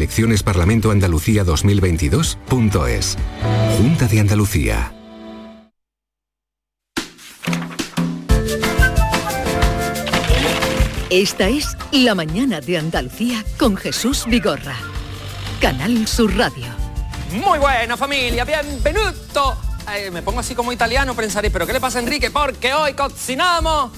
eleccionesparlamentoandalucía2022.es. Junta de Andalucía. Esta es La Mañana de Andalucía con Jesús Vigorra. Canal Sur Radio. Muy buena familia, bienvenuto. Eh, me pongo así como italiano, pensaréis, pero ¿qué le pasa a Enrique? Porque hoy cocinamos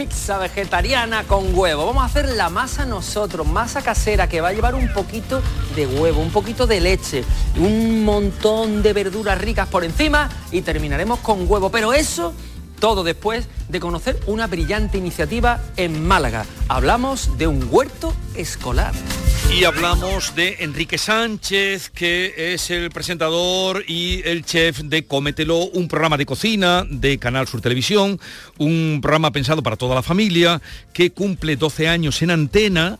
pizza vegetariana con huevo. Vamos a hacer la masa nosotros, masa casera que va a llevar un poquito de huevo, un poquito de leche, un montón de verduras ricas por encima y terminaremos con huevo. Pero eso todo después de conocer una brillante iniciativa en Málaga. Hablamos de un huerto escolar. Y hablamos de Enrique Sánchez, que es el presentador y el chef de Cómetelo, un programa de cocina de Canal Sur Televisión, un programa pensado para toda la familia, que cumple 12 años en antena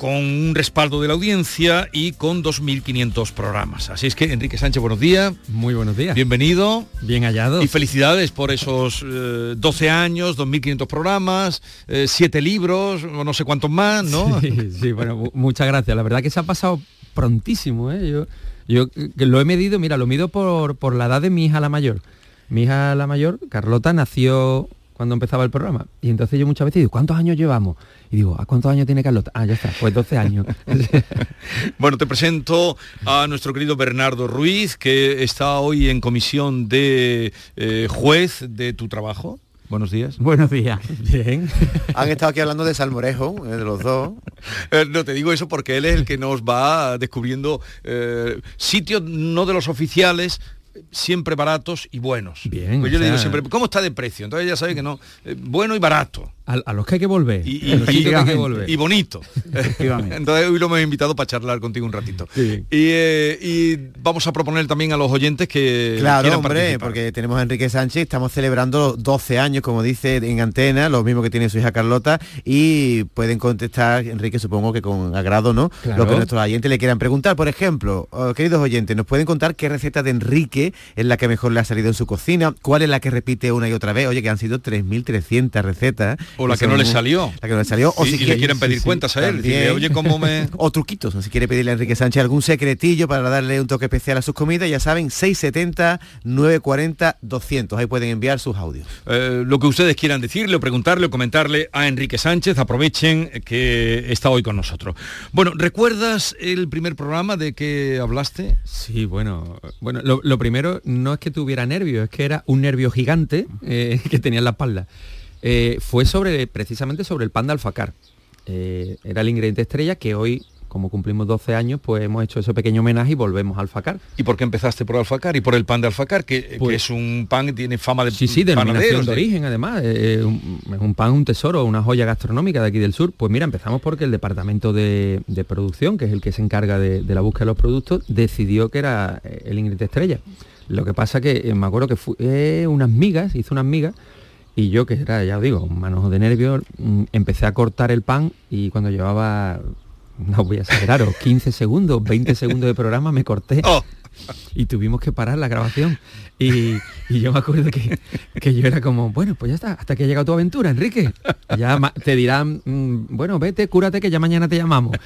con un respaldo de la audiencia y con 2.500 programas. Así es que, Enrique Sánchez, buenos días. Muy buenos días. Bienvenido. Bien hallado. Y felicidades por esos eh, 12 años, 2.500 programas, 7 eh, libros, o no sé cuántos más, ¿no? Sí, sí, bueno, muchas gracias. La verdad que se ha pasado prontísimo, ¿eh? Yo, yo lo he medido, mira, lo mido por, por la edad de mi hija la mayor. Mi hija la mayor, Carlota, nació cuando empezaba el programa. Y entonces yo muchas veces digo, ¿cuántos años llevamos? Y digo, ¿a cuántos años tiene Carlota? Ah, ya está, pues 12 años. bueno, te presento a nuestro querido Bernardo Ruiz, que está hoy en comisión de eh, juez de tu trabajo. Buenos días. Buenos días. Bien. Han estado aquí hablando de Salmorejo, eh, de los dos. Eh, no te digo eso porque él es el que nos va descubriendo eh, sitios no de los oficiales, siempre baratos y buenos. Bien. Pues yo o le digo siempre, ¿cómo está de precio? Entonces ya sabe que no, eh, bueno y barato. A, los que hay que volver. Y, bonito. Entonces hoy lo hemos invitado para charlar contigo un ratito. Eh, y, vamos a proponer también a los oyentes que claro, hombre, porque tenemos a Enrique Sánchez, estamos celebrando 12 años, como dice en antena, lo mismo que tiene su hija Carlota, y pueden contestar, Enrique, supongo que con agrado, ¿no? Lo que nuestros oyentes le quieran preguntar. Por ejemplo, oh, queridos oyentes, ¿nos pueden contar qué receta de Enrique es la que mejor le ha salido en su cocina? ¿Cuál es la que repite una y otra vez? Oye, que han sido 3.300 recetas o la que no le salió. La que no le salió. O si le quieren pedir cuentas a él. oye, ¿cómo me...? o truquitos, si quiere pedirle a Enrique Sánchez algún secretillo para darle un toque especial a sus comidas, ya saben, 670 940 200. Ahí pueden enviar sus audios. Eh, lo que ustedes quieran decirle o preguntarle o comentarle a Enrique Sánchez, aprovechen que está hoy con nosotros. Bueno, ¿recuerdas el primer programa de que hablaste? Sí, bueno, bueno, lo, primero no es que tuviera nervio, es que era un nervio gigante eh, que tenía en la espalda. Eh, fue sobre, precisamente sobre el pan de alfacar. Eh, era el ingrediente estrella que hoy, como cumplimos 12 años, pues hemos hecho ese pequeño homenaje y volvemos al alfacar. ¿Y por qué empezaste por alfacar y por el pan de alfacar, que, pues es un pan que tiene fama de Sí, sí, de de, origen además. Eh, es un, pan, un tesoro, una joya gastronómica de aquí del sur. Pues mira, empezamos porque el departamento de, producción, que es el que se encarga de, la búsqueda de los productos, decidió que era el ingrediente estrella. Lo que pasa que me acuerdo que fue unas migas, hizo unas migas y yo, que era, ya os digo, un manojo de nervios, mm, empecé a cortar el pan y cuando llevaba, no voy a exageraros, 15 segundos, 20 segundos de programa me corté. Oh. Y tuvimos que parar la grabación. Y, yo me acuerdo que, yo era como, bueno, pues ya está, hasta que ha llegado tu aventura, Enrique. Ya te dirán, mm, bueno, vete, cúrate que ya mañana te llamamos.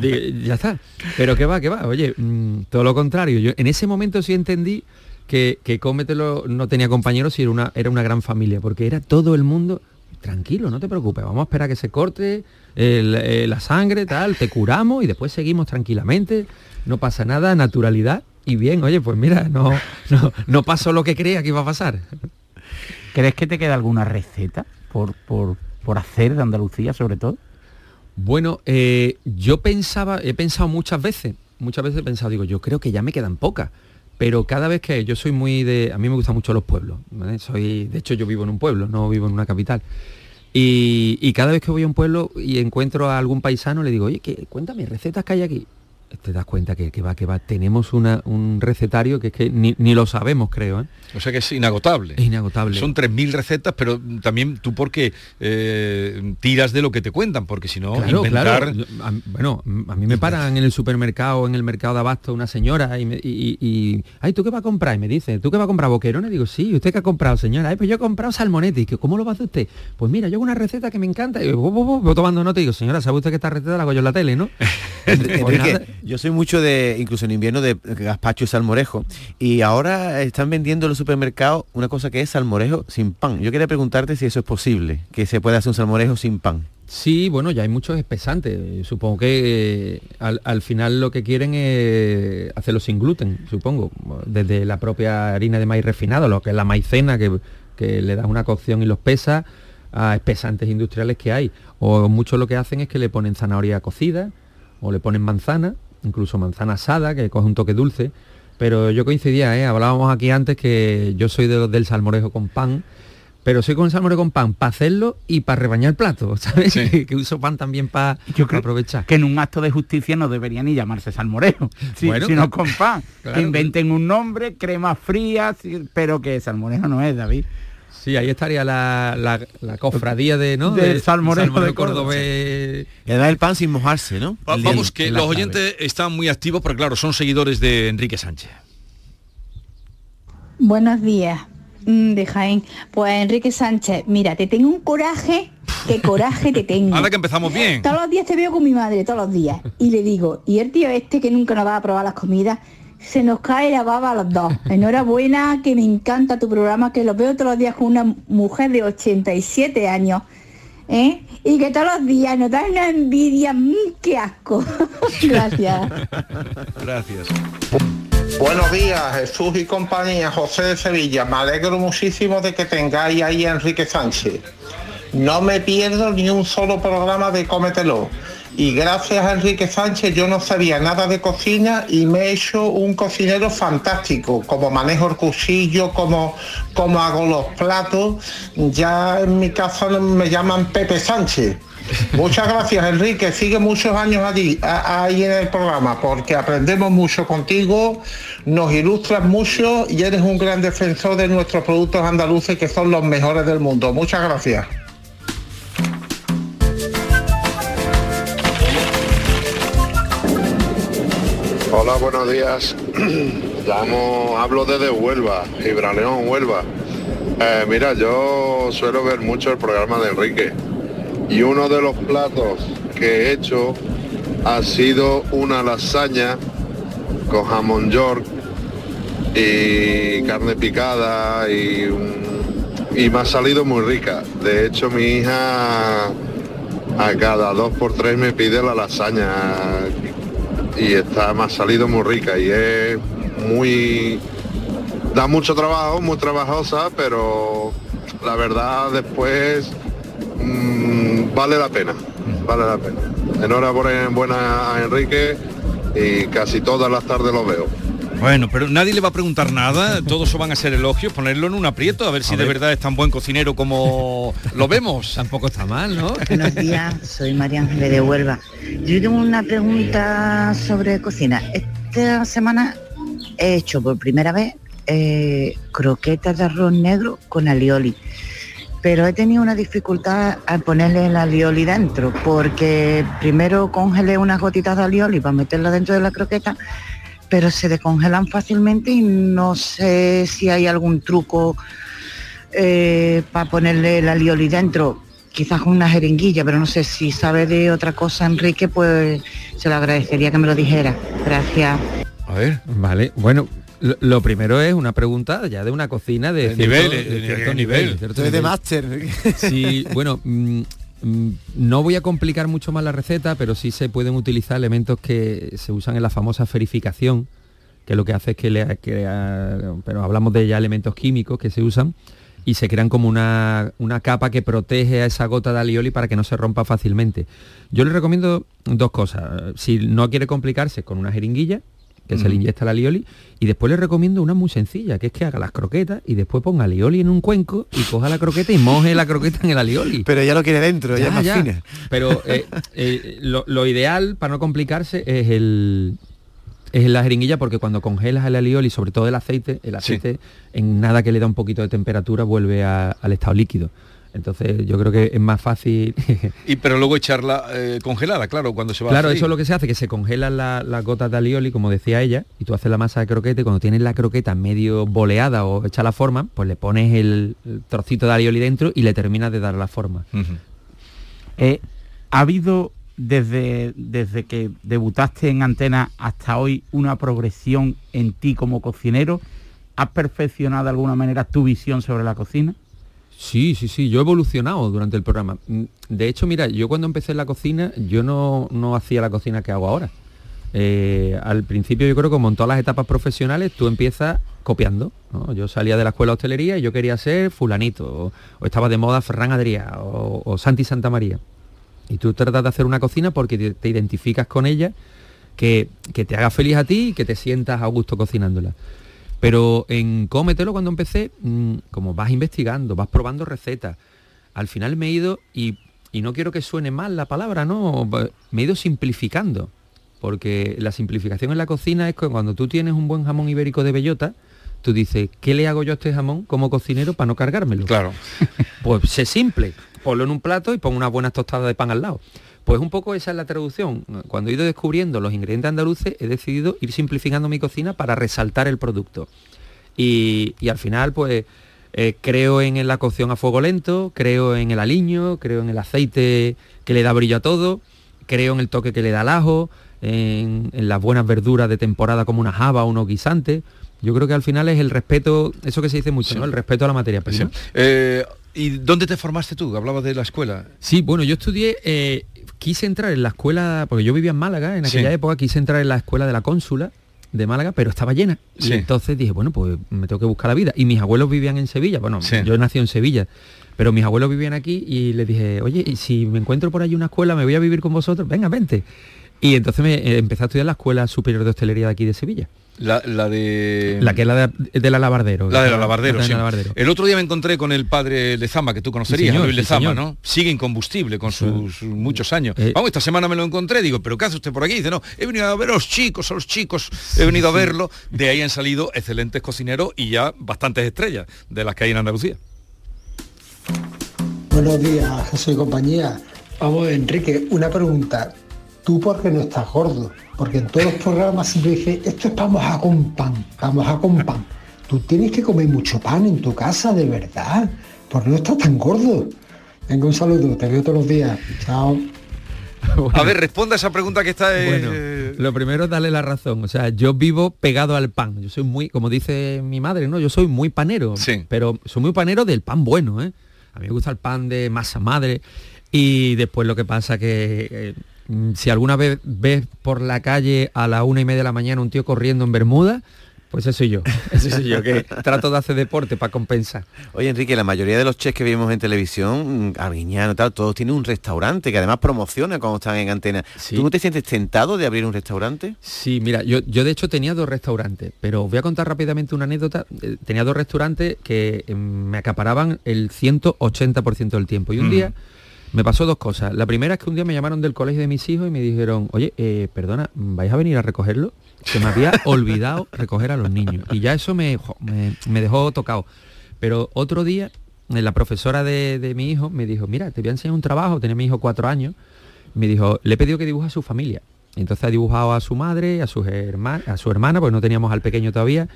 ya está. Pero qué va, qué va. Oye, mm, todo lo contrario. Yo en ese momento sí entendí que, que Cómetelo no tenía compañeros y era una, era una gran familia, porque era todo el mundo, tranquilo, no te preocupes, vamos a esperar a que se corte eh, la sangre, tal, te curamos y después seguimos tranquilamente, no pasa nada, naturalidad y bien, oye, pues mira, no, no, no pasó lo que creía que iba a pasar. ¿Crees que te queda alguna receta por, por, por hacer de Andalucía sobre todo? Bueno, eh, yo pensaba, he pensado muchas veces, muchas veces he pensado, digo, yo creo que ya me quedan pocas pero cada vez que yo soy muy de a mí me gustan mucho los pueblos soy de hecho yo vivo en un pueblo no vivo en una capital. Y, cada vez que voy a un pueblo y encuentro a algún paisano le digo oye cuéntame recetas que hay aquí te das cuenta que, va, que va, tenemos un recetario que es que ni, lo sabemos, creo. ¿eh? O sea que es inagotable. Es inagotable. Son 3.000 recetas, pero también tú porque eh, tiras de lo que te cuentan, porque si no, inventar... bueno, a mí me paran en el supermercado, en el mercado de abasto, una señora y, y, ay, ¿tú qué vas a comprar? Y me dice, ¿tú qué vas a comprar boquerones? Digo, sí, ¿usted qué ha comprado, señora? Ay, pues yo he comprado salmonetti. ¿Cómo lo va a hacer usted? Pues mira, yo hago una receta que me encanta. Y voy tomando nota y digo, señora, ¿sabe usted que esta receta la hago yo en la tele, no? Pues yo soy mucho de, incluso en invierno, de gazpacho y salmorejo. Y ahora están vendiendo en los supermercados una cosa que es salmorejo sin pan. Yo quería preguntarte si eso es posible, que se puede hacer un salmorejo sin pan. Sí, bueno, ya hay muchos espesantes. Supongo que eh, al, final lo que quieren es hacerlo sin gluten, supongo. Desde la propia harina de maíz refinado, lo que es la maicena, que, que le da una cocción y los pesa, a espesantes industriales que hay. O muchos lo que hacen es que le ponen zanahoria cocida, o le ponen manzana, incluso manzana asada, que coge un toque dulce. Pero yo coincidía, ¿eh? hablábamos aquí antes que yo soy de los del salmorejo con pan, pero soy con salmorejo con pan para hacerlo y para rebañar el plato, ¿sabes? Que, uso pan también para aprovechar. Que en un acto de justicia no debería ni llamarse salmorejo, sino con pan. Que inventen un nombre, crema fría, pero que salmorejo no es, David. Sí, ahí estaría la, la, cofradía de, ¿no? Del salmorejo de Córdoba. Le da el pan sin mojarse, ¿no? vamos, que los oyentes están muy activos, pero claro, son seguidores de Enrique Sánchez. Buenos días, mm, de Jaén. Pues Enrique Sánchez, mira, te tengo un coraje, qué coraje te tengo. Ahora que empezamos bien. Todos los días te veo con mi madre, todos los días. Y le digo, y el tío este que nunca nos va a probar las comidas, se nos cae la baba a los dos. Enhorabuena, que me encanta tu programa, que lo veo todos los días con una mujer de 87 años. ¿eh? Y que todos los días nos da una envidia, mmm, qué asco. Gracias. Gracias. Buenos días, Jesús y compañía, José de Sevilla. Me alegro muchísimo de que tengáis ahí a Enrique Sánchez. No me pierdo ni un solo programa de Cómetelo y gracias a Enrique Sánchez yo no sabía nada de cocina y me he hecho un cocinero fantástico, como manejo el cuchillo, como, como hago los platos. Ya en mi casa me llaman Pepe Sánchez. Muchas gracias Enrique, sigue muchos años allí, ahí en el programa, porque aprendemos mucho contigo, nos ilustras mucho y eres un gran defensor de nuestros productos andaluces que son los mejores del mundo. Muchas gracias. Hola, buenos días. Llamo, hablo desde Huelva, Gibraleón, Huelva. Eh, mira, yo suelo ver mucho el programa de Enrique y uno de los platos que he hecho ha sido una lasaña con jamón york y carne picada y, y me ha salido muy rica. De hecho, mi hija a cada dos por tres me pide la lasaña y está, ha salido muy rica y es muy... Da mucho trabajo, muy trabajosa, pero la verdad después mm, vale la pena, vale la pena. Enhorabuena a Enrique y casi todas las tardes lo veo. Bueno, pero nadie le va a preguntar nada, todos van a ser elogios, ponerlo en un aprieto, a ver si de verdad es tan buen cocinero como lo vemos. Tampoco está mal, ¿no? Buenos días, soy María Ángeles de Huelva. Yo tengo una pregunta sobre cocina. Esta semana he hecho por primera vez eh, croquetas de arroz negro con alioli. Pero he tenido una dificultad al ponerle el alioli dentro, porque primero congelé unas gotitas de alioli para meterla dentro de la croqueta pero se descongelan fácilmente y no sé si hay algún truco eh, para ponerle la lioli dentro, quizás con una jeringuilla, pero no sé si sabe de otra cosa Enrique, pues se lo agradecería que me lo dijera. Gracias. A ver, vale, bueno, lo, primero es una pregunta ya de una cocina de, nivel, de, cierto nivel, de máster. Sí, bueno, Mm, no voy a complicar mucho más la receta, pero sí se pueden utilizar elementos que se usan en la famosa ferificación, que lo que hace es que, le, pero hablamos de ya elementos químicos que se usan y se crean como una, capa que protege a esa gota de alioli para que no se rompa fácilmente. Yo le recomiendo dos cosas. Si no quiere complicarse con una jeringuilla, que se le inyecta la alioli, y después le recomiendo una muy sencilla, que es que haga las croquetas y después ponga alioli en un cuenco y coja la croqueta y moje la croqueta en el alioli. Pero ya lo quiere dentro, ya, es más fina. Pero eh, eh, lo, ideal, para no complicarse, es el es la jeringuilla porque cuando congelas el alioli, sobre todo el aceite, el aceite en nada que le da un poquito de temperatura vuelve al estado líquido. Entonces yo creo que es más fácil. y pero luego echarla eh, congelada, claro, cuando se va Claro, eso es lo que se hace, que se congelan las gotas de alioli, como decía ella, y tú haces la masa de croquete, cuando tienes la croqueta medio boleada o hecha la forma, pues le pones el, trocito de alioli dentro y le terminas de dar la forma. Eh, ¿Ha habido desde, desde que debutaste en antena hasta hoy una progresión en ti como cocinero? ¿Has perfeccionado de alguna manera tu visión sobre la cocina? Sí, sí, sí, yo he evolucionado durante el programa. Mm, de hecho, mira, yo cuando empecé en la cocina, yo no, hacía la cocina que hago ahora. Eh, al principio yo creo que como en todas las etapas profesionales, tú empiezas copiando. Yo salía de la escuela de hostelería y yo quería ser fulanito, o, estaba de moda Ferran Adrià, o, Santi Santa María. Y tú tratas de hacer una cocina porque te, identificas con ella, que, que te haga feliz a ti y que te sientas a gusto cocinándola. Pero en Cómetelo cuando empecé, mm, como vas investigando, vas probando recetas, al final me he ido, y, no quiero que suene mal la palabra, ¿no? Me he ido simplificando, porque la simplificación en la cocina es que cuando tú tienes un buen jamón ibérico de bellota, tú dices, ¿qué le hago yo a este jamón como cocinero para no cargármelo? Claro. Pues sé simple, ponlo en un plato y pon unas buenas tostadas de pan al lado. Pues un poco esa es la traducción. Cuando he ido descubriendo los ingredientes andaluces, he decidido ir simplificando mi cocina para resaltar el producto. Y, al final, pues, eh, creo en la cocción a fuego lento, creo en el aliño, creo en el aceite que le da brillo a todo, creo en el toque que le da al ajo, en, las buenas verduras de temporada como una java o unos guisantes. Yo creo que al final es el respeto, eso que se dice mucho, ¿no? El respeto a la materia prima. Eh, ¿Y dónde te formaste tú? Hablabas de la escuela. Sí, bueno, yo estudié eh, quise entrar en la escuela, porque yo vivía en Málaga en aquella época, quise entrar en la escuela de la cónsula de Málaga, pero estaba llena. Y entonces dije, bueno, pues me tengo que buscar la vida. Y mis abuelos vivían en Sevilla, bueno, yo nací en Sevilla, pero mis abuelos vivían aquí y les dije, oye, y si me encuentro por ahí una escuela, me voy a vivir con vosotros, venga, vente. Y entonces me eh, empecé a estudiar la Escuela Superior de Hostelería de aquí de Sevilla. La, de... La que es la de, la Lavardero. La de la Lavardero, sí. El otro día me encontré con el padre Lezama, que tú conocerías, Luis Lezama, ¿no? Sigue incombustible con sus muchos años. Eh, Vamos, esta semana me lo encontré, digo, ¿pero qué hace usted por aquí? Dice, no, he venido a ver a los chicos, a los chicos, he venido a verlo. De ahí han salido excelentes cocineros y ya bastantes estrellas de las que hay en Andalucía. Buenos días, Jesús y compañía. Vamos, Enrique, una pregunta. ¿Tú por qué no estás gordo? Porque en todos los programas siempre dice, esto es vamos a con pan, vamos a con pan. Tú tienes que comer mucho pan en tu casa, de verdad. Porque no estás tan gordo. Venga, un saludo, te veo todos los días. Chao. A ver, responda a esa pregunta que está... Bueno, lo primero es darle la razón. O sea, yo vivo pegado al pan. Yo soy muy, como dice mi madre, ¿no? Yo soy muy panero. Sí. Pero soy muy panero del pan bueno, ¿eh? A mí me gusta el pan de masa madre. Y después lo que pasa que... Eh, si alguna vez ves por la calle a la una y media de la mañana un tío corriendo en Bermuda, pues eso soy yo, eso soy yo, que trato de hacer deporte para compensar. Oye, Enrique, la mayoría de los chefs que vimos en televisión, mm, Arguiñano tal, todos tienen un restaurante que además promociona cuando están en antena. ¿Tú no te sientes tentado de abrir un restaurante? Sí, mira, yo, yo de hecho tenía dos restaurantes, pero os voy a contar rápidamente una anécdota. Eh, tenía dos restaurantes que em, me acaparaban el 180% del tiempo. Y un día me pasó dos cosas. La primera es que un día me llamaron del colegio de mis hijos y me dijeron, oye, eh, perdona, ¿vais a venir a recogerlo? Se me había olvidado recoger a los niños. Y ya eso me, me, dejó tocado. Pero otro día, eh, la profesora de, mi hijo me dijo, mira, te voy a enseñar un trabajo, tenía mi hijo cuatro años. Me dijo, le he pedido que dibuje a su familia. Entonces ha dibujado a su madre, a, sus a su hermana, porque no teníamos al pequeño todavía,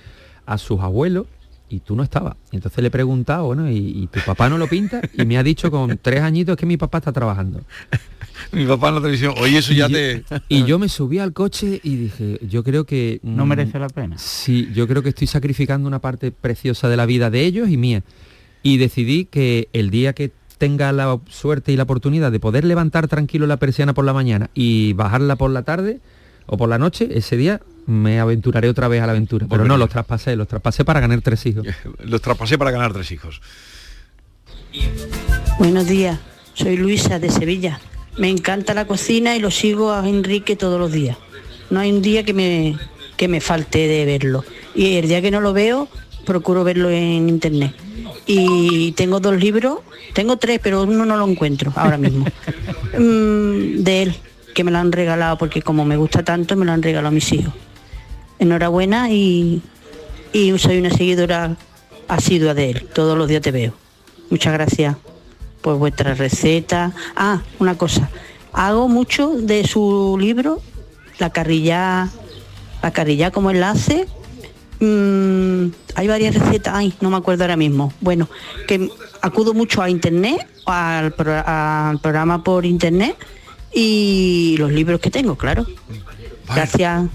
a sus abuelos y tú no estabas. entonces le he preguntado, bueno, ¿y, tu papá no lo pinta? Y me ha dicho con tres añitos que mi papá está trabajando. mi papá en la televisión, oye, eso ya te... y yo me subí al coche y dije, yo creo que... No mm, merece la pena. Sí, yo creo que estoy sacrificando una parte preciosa de la vida de ellos y mía. Y decidí que el día que tenga la suerte y la oportunidad de poder levantar tranquilo la persiana por la mañana y bajarla por la tarde o por la noche, ese día me aventuraré otra vez a la aventura. Pero no, los traspasé, los traspasé para ganar tres hijos. los traspasé para ganar tres hijos. Buenos días, soy Luisa de Sevilla. Me encanta la cocina y lo sigo a Enrique todos los días. No hay un día que me, que me falte de verlo. Y el día que no lo veo, procuro verlo en internet. Y tengo dos libros, tengo tres, pero uno no lo encuentro ahora mismo. Mm, de él, que me lo han regalado porque como me gusta tanto, me lo han regalado a mis hijos enhorabuena y, soy una seguidora asidua de él. Todos los días te veo. Muchas gracias por vuestra receta. Ah, una cosa. Hago mucho de su libro, la carrilla, la carrilla como enlace. Mm, hay varias recetas, ay, no me acuerdo ahora mismo. Bueno, que acudo mucho a internet, al programa por internet y los libros que tengo, claro. Gracias.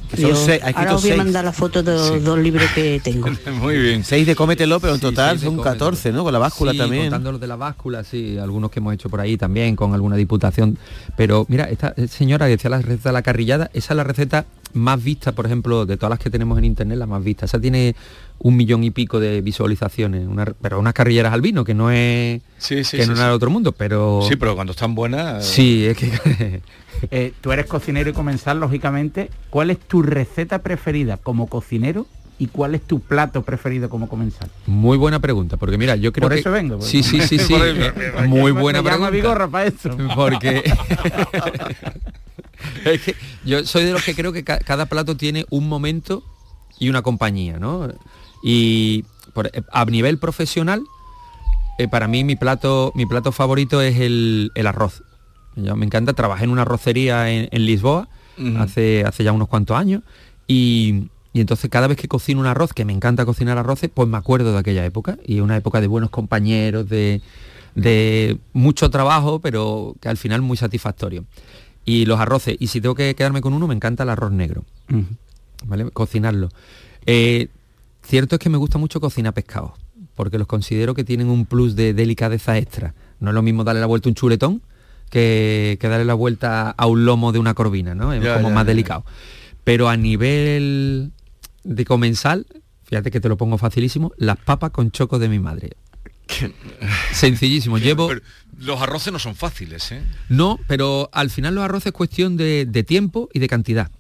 Ahora os voy a mandar la foto de los dos libros que tengo. Muy bien. Seis de Cómetelo, pero en total son 14, ¿no? Con la báscula también. contando los de la báscula, sí, algunos que hemos hecho por ahí también, con alguna diputación. Pero mira, esta señora que decía la receta de la carrillada, esa es la receta más vista, por ejemplo, de todas las que tenemos en internet, la más vista. Esa tiene un millón y pico de visualizaciones, pero unas carrilleras al vino, que no es que no es otro mundo, pero... Sí, pero cuando están buenas... Sí, es que... Eh, tú eres cocinero y comensal, lógicamente. ¿Cuál es tu receta preferida como cocinero y cuál es tu plato preferido como comensal? Muy buena pregunta, porque mira, yo creo Por eso vengo. Sí, sí, sí, sí. muy buena pregunta. para eso. Porque es que yo soy de los que creo que cada plato tiene un momento y una compañía, ¿no? Y a nivel profesional, eh, para mí mi plato, mi plato favorito es el, arroz. me encanta, trabajé en una arrocería en, Lisboa hace, hace ya unos cuantos años y, entonces cada vez que cocino un arroz, que me encanta cocinar arroces, pues me acuerdo de aquella época y una época de buenos compañeros, de, de mucho trabajo, pero que al final muy satisfactorio. Y los arroces, y si tengo que quedarme con uno, me encanta el arroz negro. ¿Vale? Cocinarlo. Eh, cierto es que me gusta mucho cocinar pescado, porque los considero que tienen un plus de delicadeza extra. No es lo mismo darle la vuelta a un chuletón que, darle la vuelta a un lomo de una corvina, ¿no? Es como más delicado. Pero a nivel de comensal, fíjate que te lo pongo facilísimo, las papas con choco de mi madre. Sencillísimo. Llevo. los arroces no son fáciles, ¿eh? No, pero al final los arroces es cuestión de, de tiempo y de cantidad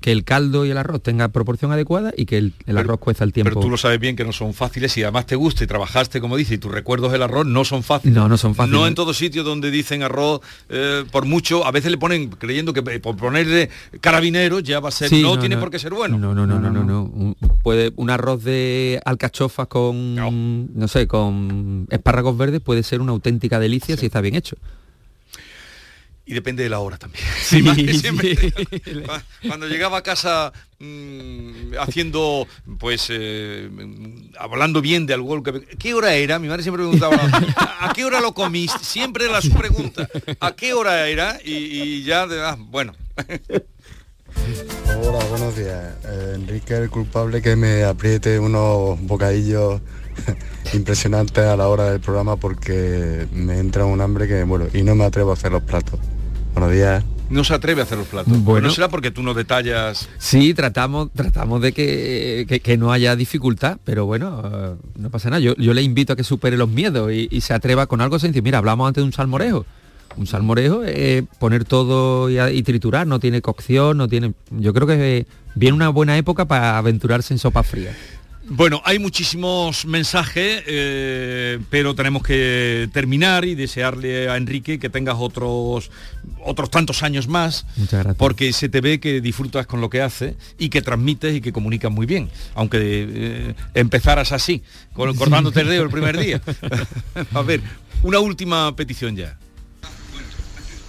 que el caldo y el arroz tenga proporción adecuada y que el, arroz cuesta el tiempo. Pero tú lo sabes bien que no son fáciles y además te gusta y trabajaste, como dice, y tus recuerdos del arroz no son fáciles. No, no son fáciles. No en todo sitio donde dicen arroz, eh, por mucho, a veces le ponen, creyendo que por ponerle carabineros ya va a ser, no, tiene por qué ser bueno. No, no, no, no, no, no. Un, puede, un arroz de alcachofas con, no. sé, con espárragos verdes puede ser una auténtica delicia si está bien hecho y depende de la hora también. Cuando llegaba a casa mm, haciendo, pues, eh, hablando bien de algo, que, ¿qué hora era? Mi madre siempre preguntaba, ¿a qué hora lo comiste? Siempre era su pregunta, ¿a qué hora era? Y, ya, ah, bueno. Hola, buenos días. Eh, Enrique, el culpable que me apriete unos bocadillos impresionantes a la hora del programa porque me entra un hambre que, bueno, y no me atrevo a hacer los platos. Buenos días. No se atreve a hacer los platos. Bueno, no será porque tú no detallas. Sí, tratamos, tratamos de que, no haya dificultad, pero bueno, eh, no pasa nada. Yo, le invito a que supere los miedos y, se atreva con algo sencillo. Mira, hablamos antes de un salmorejo. Un salmorejo es poner todo y, triturar, no tiene cocción, no tiene. Yo creo que viene una buena época para aventurarse en sopa fría. Bueno, hay muchísimos mensajes, eh, pero tenemos que terminar y desearle a Enrique que tengas otros otros tantos años más, Muchas gracias. porque se te ve que disfrutas con lo que haces y que transmites y que comunicas muy bien, aunque eh, empezaras así, cortándote el dedo el primer día. a ver, una última petición ya.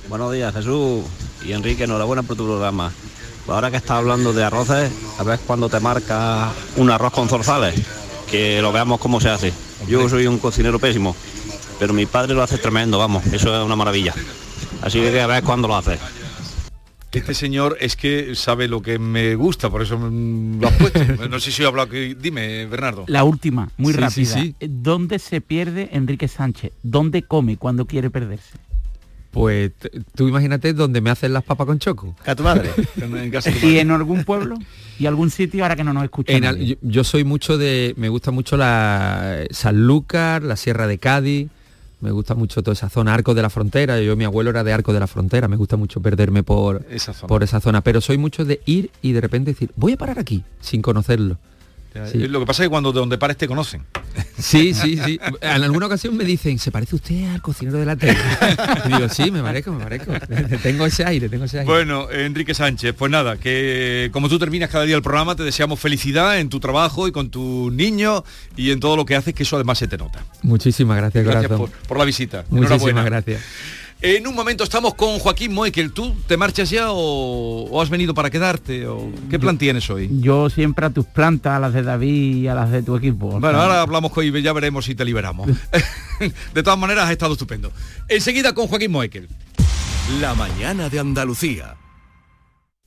Buenos días, Jesús y Enrique, enhorabuena por tu programa. Ahora que estás hablando de arroces, a ver cuando te marca un arroz con zorzales, que lo veamos cómo se hace. Yo soy un cocinero pésimo, pero mi padre lo hace tremendo, vamos, eso es una maravilla. Así que a ver cuándo lo hace. Este señor es que sabe lo que me gusta, por eso lo has puesto. No sé si he hablado aquí. Dime, Bernardo. La última, muy rápida. ¿Dónde se pierde Enrique Sánchez? ¿Dónde come cuando quiere perderse? Pues tú imagínate donde me hacen las papas con choco. A tu madre. ¿Y en algún pueblo? ¿Y algún sitio ahora que no nos escuchan? yo, soy mucho de. Me gusta mucho la Sanlúcar, la Sierra de Cádiz. Me gusta mucho toda esa zona, Arco de la Frontera. Yo, mi abuelo era de Arco de la Frontera. Me gusta mucho perderme por esa zona. por esa zona. Pero soy mucho de ir y de repente decir, voy a parar aquí, sin conocerlo. Lo que pasa es que cuando de donde pares te conocen. Sí, sí, sí. En alguna ocasión me dicen, ¿se parece usted al cocinero de la tele? Y digo, sí, me parezco, me parezco. tengo ese aire, tengo ese aire. Bueno, Enrique Sánchez, pues nada, que como tú terminas cada día el programa, te deseamos felicidad en tu trabajo y con tu niño y en todo lo que haces, que eso además se te nota. Muchísimas gracias, Gracias por, la visita. Muchísimas gracias. En un momento estamos con Joaquín Moekel. ¿Tú te marchas ya o, has venido para quedarte? O, ¿Qué plan tienes hoy? Yo siempre a tus plantas, a las de David y a las de tu equipo. Bueno, ahora hablamos con y ya veremos si te liberamos. de todas maneras, has estado estupendo. Enseguida con Joaquín Moekel. La mañana de Andalucía.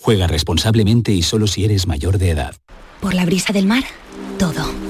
Juega responsablemente y solo si eres mayor de edad. Por la brisa del mar, todo.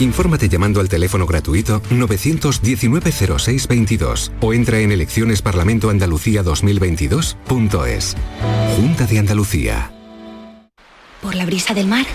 Infórmate llamando al teléfono gratuito 919-0622 o entra en eleccionesparlamentoandalucía2022.es. Junta de Andalucía. Por la brisa del mar,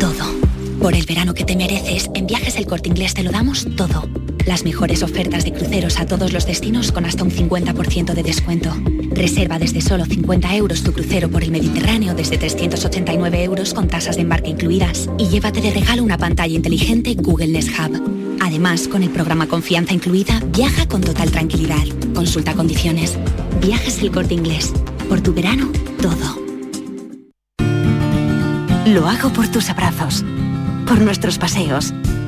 todo. Por el verano que te mereces, en Viajes El Corte Inglés te lo damos todo. Las mejores ofertas de cruceros a todos los destinos con hasta un 50% de descuento. Reserva desde solo 50 euros tu crucero por el Mediterráneo desde 389 euros con tasas de embarque incluidas. Y llévate de regalo una pantalla inteligente Google Nest Hub. Además, con el programa Confianza incluida, viaja con total tranquilidad. Consulta condiciones. Viajes El Corte Inglés. Por tu verano, todo. Lo hago por tus abrazos, por nuestros paseos,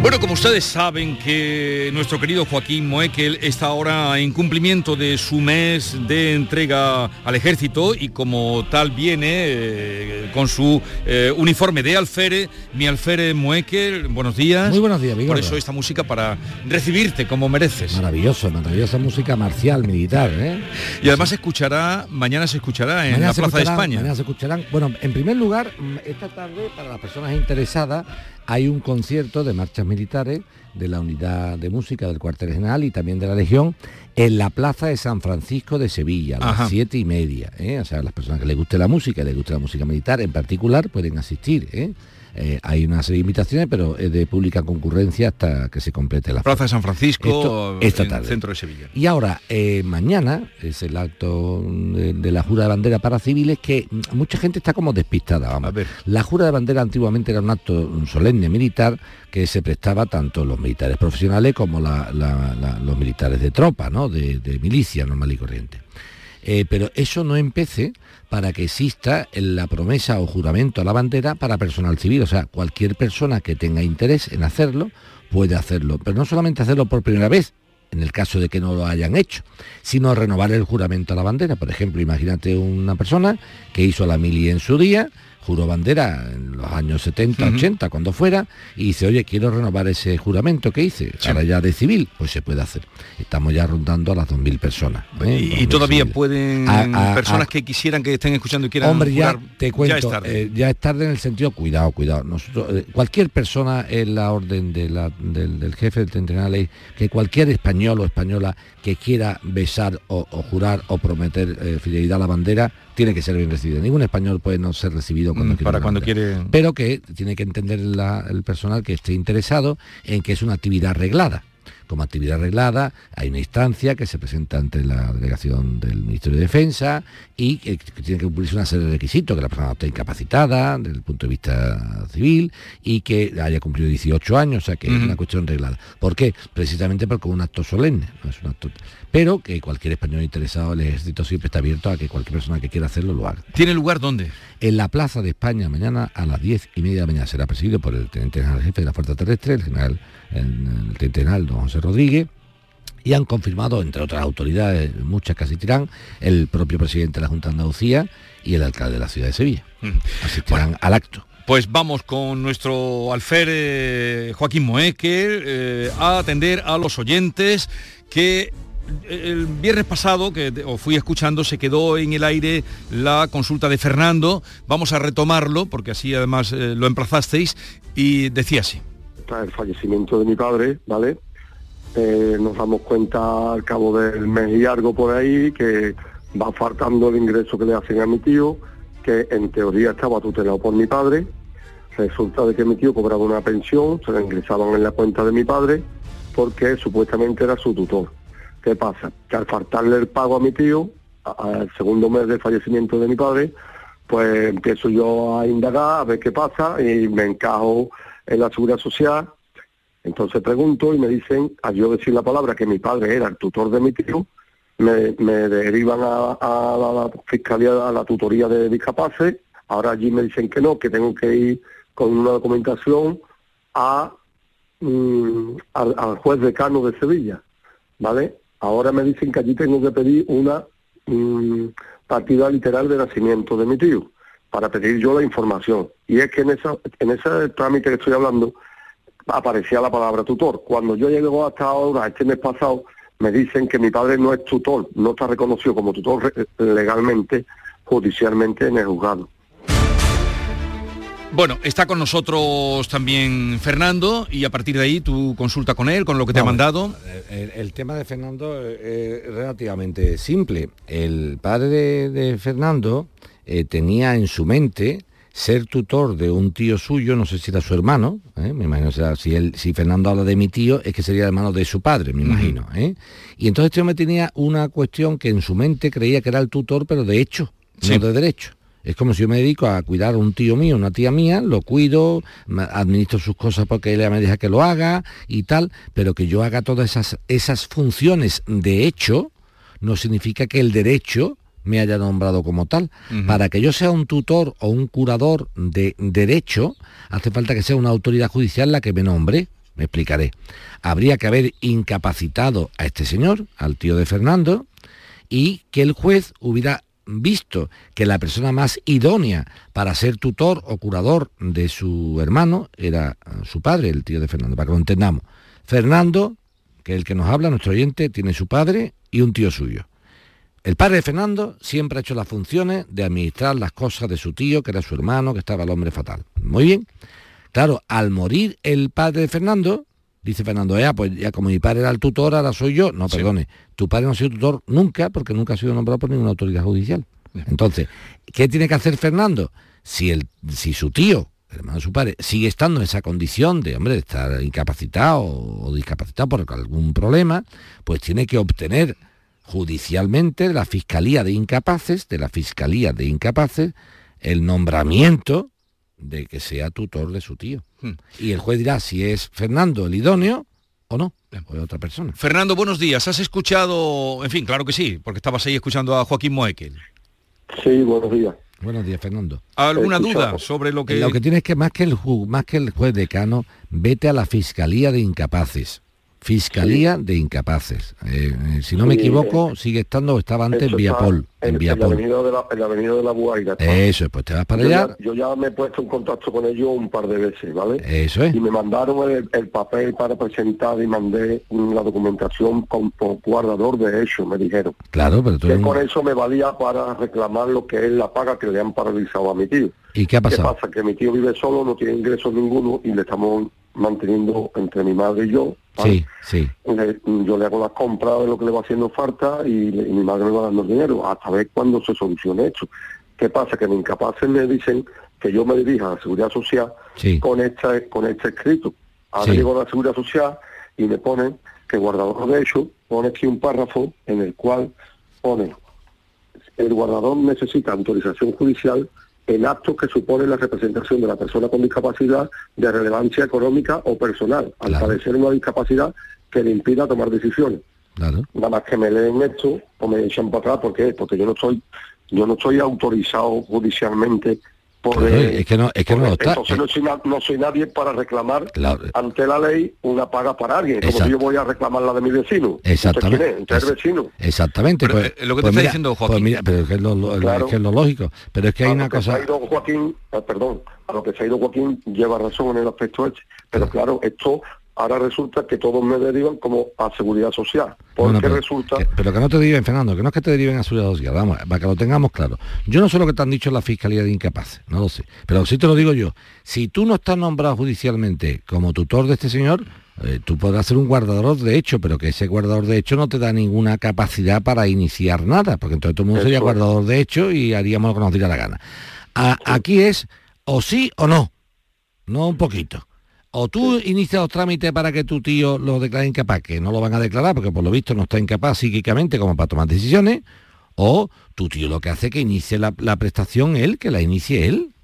Bueno, como ustedes saben que nuestro querido Joaquín Moekel está ahora en cumplimiento de su mes de entrega al ejército y como tal viene eh, con su eh, uniforme de alfere, mi alfere Moekel, buenos días. Muy buenos días, amigo. Por eso esta música para recibirte como mereces. Maravilloso, maravillosa música marcial, militar. ¿eh? Y además se escuchará, mañana se escuchará en la Plaza de España. Mañana se escucharán, bueno, en primer lugar, mm, esta tarde, para las personas interesadas, hay un concierto de marchas militares de la unidad de música del cuartel general y también de la Legión en la plaza de San Francisco de Sevilla, a las siete y media. ¿eh? O sea, las personas que les guste la música, les guste la música militar en particular, pueden asistir. ¿eh? Eh, hay una serie de invitaciones, pero es de pública concurrencia hasta que se complete la Plaza de San Francisco, esta en el centro de Sevilla. Y ahora, eh, mañana es el acto de, la jura de bandera para civiles que mucha gente está como despistada. Vamos. A ver. La jura de bandera antiguamente era un acto solemne militar que se prestaba tanto los militares profesionales como los militares de tropa, ¿no? de, de milicia normal y corriente. Eh, pero eso no empece para que exista la promesa o juramento a la bandera para personal civil. O sea, cualquier persona que tenga interés en hacerlo puede hacerlo, pero no solamente hacerlo por primera vez, en el caso de que no lo hayan hecho, sino renovar el juramento a la bandera. Por ejemplo, imagínate una persona que hizo la mili en su día, juró bandera en los años 70, 80, cuando fuera, y dice, oye, quiero renovar ese juramento que hice, ahora ya de civil, pues se puede hacer. Estamos ya rondando a las 2.000 personas. ¿eh? ¿Y, todavía pueden personas que quisieran que estén escuchando y quieran Hombre, ya te cuento, ya es, tarde. Eh, ya es tarde en el sentido, cuidado, cuidado. Nosotros, eh, cualquier persona en la orden de del, jefe del tribunal que cualquier español o española que quiera besar o, jurar o prometer fidelidad a la bandera, tiene que ser bien recibido. Ningún español puede no ser recibido cuando mm, para cuando quiere. Pero que tiene que entender el personal que esté interesado en que es una actividad reglada como actividad arreglada, hay una instancia que se presenta ante la delegación del Ministerio de Defensa y que, tiene que cumplirse una serie de requisitos, que la persona esté incapacitada desde el punto de vista civil y que haya cumplido 18 años, o sea que es una cuestión reglada. ¿Por qué? Precisamente porque es un acto solemne, no es un acto pero que cualquier español interesado, el ejército siempre está abierto a que cualquier persona que quiera hacerlo lo haga. ¿Tiene lugar dónde? En la Plaza de España, mañana a las 10 y media de la mañana. Será presidido por el teniente general jefe de la Fuerza Terrestre, el general, el, teniente general don José Rodríguez, y han confirmado, entre otras autoridades, muchas casi tirán, el propio presidente de la Junta de Andalucía y el alcalde de la ciudad de Sevilla. Asistirán al acto. Pues vamos con nuestro alfer Joaquín Moeque eh, a atender a los oyentes que el viernes pasado, que os fui escuchando, se quedó en el aire la consulta de Fernando. Vamos a retomarlo, porque así además eh, lo emplazasteis, y decía así. El fallecimiento de mi padre, ¿vale? Eh, nos damos cuenta al cabo del mes y algo por ahí que va faltando el ingreso que le hacen a mi tío, que en teoría estaba tutelado por mi padre. Resulta de que mi tío cobraba una pensión, se la ingresaban en la cuenta de mi padre, porque supuestamente era su tutor ¿Qué pasa? Que al faltarle el pago a mi tío, al segundo mes del fallecimiento de mi padre, pues empiezo yo a indagar, a ver qué pasa y me encajo en la seguridad social. Entonces pregunto y me dicen, al yo decir la palabra que mi padre era el tutor de mi tío, me, derivan a, la fiscalía, a la tutoría de discapaces. Ahora allí me dicen que no, que tengo que ir con una documentación a, mm, al, al juez decano de Sevilla, ¿vale? Ahora me dicen que allí tengo que pedir una mm, partida literal de nacimiento de mi tío para pedir yo la información. Y es que en, esa, en ese trámite que estoy hablando aparecía la palabra tutor. Cuando yo llego hasta ahora, este mes pasado, me dicen que mi padre no es tutor, no está reconocido como tutor legalmente, judicialmente en el juzgado. Bueno, está con nosotros también Fernando y a partir de ahí tu consulta con él, con lo que te ha mandado. El, tema de Fernando es relativamente simple. El padre de, Fernando eh, tenía en su mente ser tutor de un tío suyo, no sé si era su hermano, ¿eh? me imagino, si, él, si Fernando habla de mi tío, es que sería el hermano de su padre, me imagino. ¿eh? Y entonces este hombre tenía una cuestión que en su mente creía que era el tutor, pero de hecho, no de derecho. Es como si yo me dedico a cuidar a un tío mío, una tía mía, lo cuido, administro sus cosas porque ella me deja que lo haga y tal, pero que yo haga todas esas, esas funciones de hecho, no significa que el derecho me haya nombrado como tal. Para que yo sea un tutor o un curador de derecho, hace falta que sea una autoridad judicial la que me nombre. Me explicaré. Habría que haber incapacitado a este señor, al tío de Fernando, y que el juez hubiera visto que la persona más idónea para ser tutor o curador de su hermano era su padre, el tío de Fernando, para que lo entendamos. Fernando, que es el que nos habla, nuestro oyente, tiene su padre y un tío suyo. El padre de Fernando siempre ha hecho las funciones de administrar las cosas de su tío, que era su hermano, que estaba el hombre fatal. Muy bien. Claro, al morir el padre de Fernando, dice Fernando, ya, pues ya como mi padre era el tutor, ahora soy yo. No, perdone, tu padre no ha sido tutor nunca porque nunca ha sido nombrado por ninguna autoridad judicial. Entonces, ¿qué tiene que hacer Fernando? Si, el, si su tío, el hermano de su padre, sigue estando en esa condición de, hombre, de estar incapacitado o discapacitado por algún problema, pues tiene que obtener judicialmente de la Fiscalía de Incapaces, de la Fiscalía de Incapaces, el nombramiento de que sea tutor de su tío. Hmm. Y el juez dirá si es Fernando el idóneo o no, o es otra persona. Fernando, buenos días. ¿Has escuchado, en fin, claro que sí, porque estabas ahí escuchando a Joaquín Moekel? Sí, buenos días. Buenos días, Fernando. ¿Alguna duda sobre lo que...? Lo que tienes que, más que el, más que el juez decano, vete a la Fiscalía de Incapaces Fiscalía de Incapaces. Eh, eh, si no me equivoco, sigue estando, estaba antes en Viapol. En, en, la avenida de la, en la avenida de la Buaira. Eso, pues te vas para allá. yo ya me he puesto en contacto con ellos un par de veces, ¿vale? Eso es. Y me mandaron el, papel para presentar y mandé la documentación con, guardador de hecho, me dijeron. Claro, pero tú... Que con eso me valía para reclamar lo que es la paga que le han paralizado a mi tío. ¿Y qué ha pasado? ¿Qué pasa? Que mi tío vive solo, no tiene ingresos ninguno y le estamos manteniendo entre mi madre y yo. Sí, sí. yo le hago las compras de lo que le va haciendo falta y, mi madre me va dando el dinero hasta ver cuándo se solucione esto. ¿Qué pasa? Que mis incapaces me dicen que yo me dirija a la Seguridad Social con, esta, con este escrito. Ahora llego a la Seguridad Social y me ponen que guardador de hecho pone aquí un párrafo en el cual pone el guardador necesita autorización judicial en actos que supone la representación de la persona con discapacidad de relevancia económica o personal, al padecer una discapacidad que le impida tomar decisiones. Nada más que me leen esto o me echan para atrás, ¿por qué? Porque yo no soy, yo no estoy autorizado judicialmente es que no, es que no está. Entonces no soy, no soy, nadie para reclamar ante la ley una paga para alguien, como si yo voy a reclamar la de mi vecino. Exactamente. vecino. Exactamente. pues, eh, lo que pues te está diciendo pues Joaquín. mira, pero es que es, lo, es, que es lo lógico. Pero es que hay una cosa... Se ha ido Joaquín, eh, perdón, a lo que se ha ido Joaquín lleva razón en el aspecto este. Pero claro, esto ahora resulta que todos me derivan como a seguridad social. Porque pero, resulta... pero que no te deriven, Fernando, que no es que te deriven a seguridad social, vamos, para que lo tengamos claro. Yo no sé lo que te han dicho en la Fiscalía de Incapaces, no lo sé, pero sí te lo digo yo. Si tú no estás nombrado judicialmente como tutor de este señor, eh, tú podrás ser un guardador de hecho, pero que ese guardador de hecho no te da ninguna capacidad para iniciar nada, porque entonces todo el mundo sería guardador de hecho y haríamos lo que nos diera la gana. aquí es o sí o no, no un poquito o tú inicias los trámites para que tu tío lo declare incapaz, que no lo van a declarar porque por lo visto no está incapaz psíquicamente como para tomar decisiones, o tu tío lo que hace es que inicie la, prestación él, que la inicie él.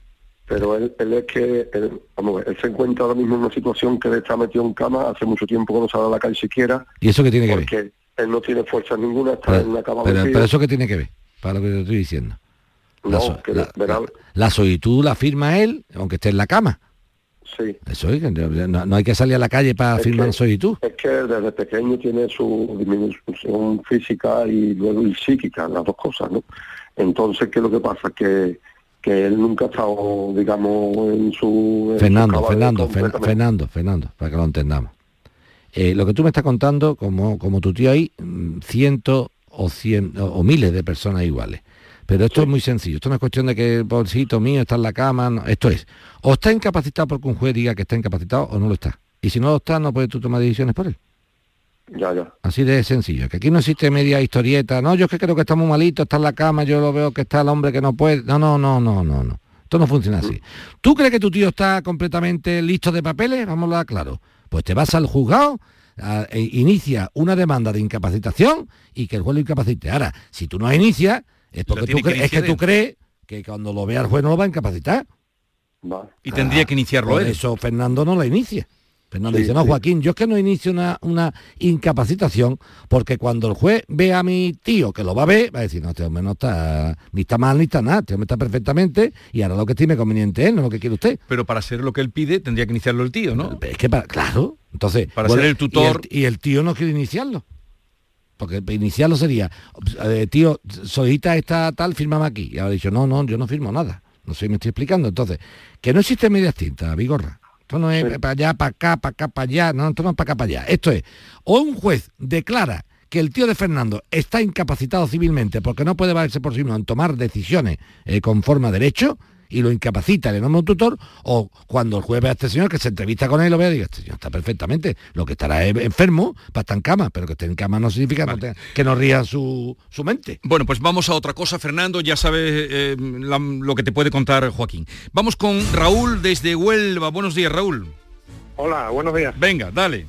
Pero él, es que, él, vamos, él se encuentra ahora mismo en una situación que le está metido en cama, hace mucho tiempo que no sale a la calle siquiera. ¿Y eso qué tiene que ver? Porque él no tiene fuerza ninguna, está en una cama pero, pero, eso qué tiene que ver, para lo que te estoy diciendo. No, la, la solicitud la firma él, aunque esté en la cama. Sí. Eso es, no, hay que salir a la calle para firmar solicitud. Es que desde pequeño tiene su disminución física y luego y psíquica, las dos cosas, ¿no? Entonces, ¿qué es lo que pasa? Que, que él nunca ha estado, digamos, en su... Fernando, Fernando, Fernando, Fernando, para que lo entendamos. Eh, lo que tú me estás contando, como, como tu tío ahí, mm, cientos o, cien, o miles de personas iguales. Pero esto es muy sencillo. Esto no es cuestión de que el bolsito mío está en la cama. Esto es, o está incapacitado porque un juez diga que está incapacitado o no lo está. Y si no lo está, no puedes tú tomar decisiones por él. Ya, ya. Así de sencillo. Que aquí no existe media historieta. No, yo es que creo que está muy malito, está en la cama, yo lo veo que está el hombre que no puede. No, no, no, no, no, no. Esto no funciona así. ¿Tú crees que tu tío está completamente listo de papeles? Vamos a claro. Pues te vas al juzgado, e inicia una demanda de incapacitación y que el juez lo incapacite. Ahora, si tú no inicias, es porque tú, es que tú crees que cuando lo vea el juez no lo va a incapacitar. Y tendría que iniciarlo él. eso Fernando no la inicia. Fernando dice, no, Joaquín, yo es que no inicio una, una incapacitación porque cuando el juez ve a mi tío que lo va a ver, va a decir, no, este hombre no está, ni está mal ni está nada, este hombre está perfectamente y ahora lo que estime conveniente él, no lo que quiere usted. Pero para hacer lo que él pide tendría que iniciarlo el tío, ¿no? Es que para, claro, entonces... Para ser el tutor... Y el, y el tío no quiere iniciarlo. Porque iniciarlo sería, eh, tío, solicita esta tal, fírmame aquí. Y ahora dicho, no, no, yo no firmo nada. No sé, me estoy explicando. Entonces, que no existe medias tintas, Vigorra. Esto no es para allá, para acá, para acá, para allá. No, esto no es para acá, para allá. Esto es, o un juez declara que el tío de Fernando está incapacitado civilmente porque no puede valerse por sí mismo en tomar decisiones eh, conforme a derecho, y lo incapacita, le nombra un tutor, o cuando el juez ve a este señor que se entrevista con él, lo ve y diga, este señor está perfectamente, lo que estará es enfermo, para estar en cama, pero que esté en cama no significa no tenga- que no ría su, su mente. Bueno, pues vamos a otra cosa, Fernando, ya sabes eh, la- lo que te puede contar Joaquín. Vamos con Raúl desde Huelva. Buenos días, Raúl. Hola, buenos días. Venga, dale.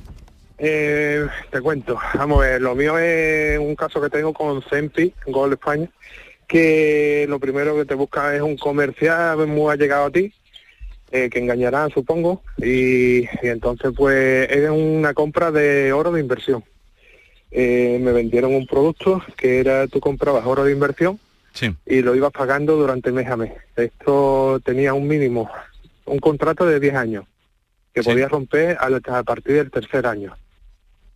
Eh, te cuento, vamos a ver, lo mío es un caso que tengo con Cempi, Gol España, que lo primero que te busca es un comercial muy allegado a ti, eh, que engañarán, supongo, y, y entonces pues es una compra de oro de inversión. Eh, me vendieron un producto que era, tú comprabas oro de inversión Sí. y lo ibas pagando durante mes a mes. Esto tenía un mínimo, un contrato de 10 años, que podías romper al- a partir del tercer año.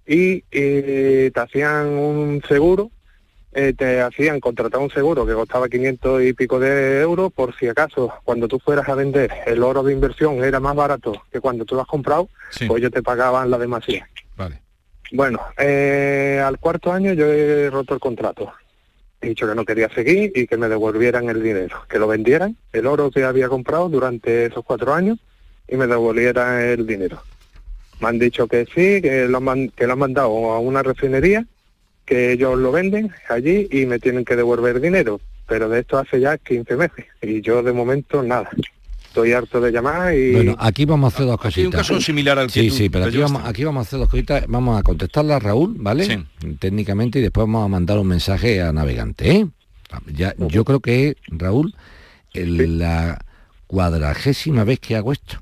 Y eh, te hacían un seguro, eh, te hacían contratar un seguro que costaba 500 y pico de euros por si acaso cuando tú fueras a vender el oro de inversión era más barato que cuando tú lo has comprado, Sí. pues ellos te pagaban la demasía. Vale. Bueno, eh, al cuarto año yo he roto el contrato. He dicho que no quería seguir y que me devolvieran el dinero, que lo vendieran, el oro que había comprado durante esos cuatro años y me devolvieran el dinero. Me han dicho que sí, que lo han, que lo han mandado a una refinería, que ellos lo venden allí y me tienen que devolver dinero. Pero de esto hace ya 15 meses y yo de momento nada. Estoy harto de llamar y... Bueno, aquí vamos a hacer dos cositas. hay un caso similar al que Sí, tú sí, pero aquí vamos, aquí vamos a hacer dos cositas. Vamos a contestarle a Raúl, ¿vale? Técnicamente y después vamos a mandar un mensaje a Navegante, ¿eh? Ya, yo creo que Raúl, el- la cuadragésima vez que hago esto.